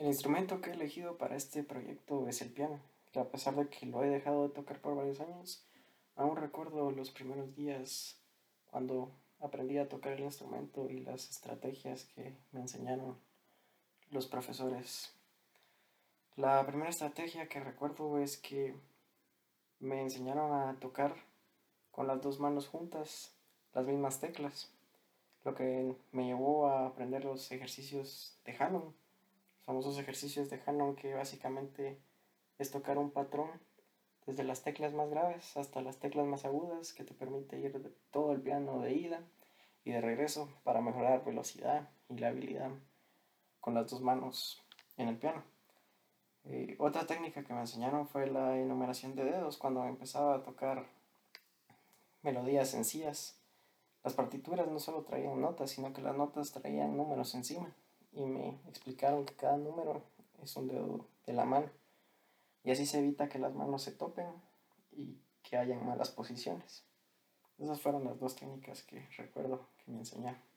El instrumento que he elegido para este proyecto es el piano, que a pesar de que lo he dejado de tocar por varios años, aún recuerdo los primeros días cuando aprendí a tocar el instrumento y las estrategias que me enseñaron los profesores. La primera estrategia que recuerdo es que me enseñaron a tocar con las dos manos juntas las mismas teclas, lo que me llevó a aprender los ejercicios de Hanon famosos ejercicios de Hanon que básicamente es tocar un patrón desde las teclas más graves hasta las teclas más agudas que te permite ir de todo el piano de ida y de regreso para mejorar velocidad y la habilidad con las dos manos en el piano. Eh, otra técnica que me enseñaron fue la enumeración de dedos cuando empezaba a tocar melodías sencillas. Las partituras no solo traían notas, sino que las notas traían números encima y me explicaron que cada número es un dedo de la mano y así se evita que las manos se topen y que hayan malas posiciones. Esas fueron las dos técnicas que recuerdo que me enseñaron.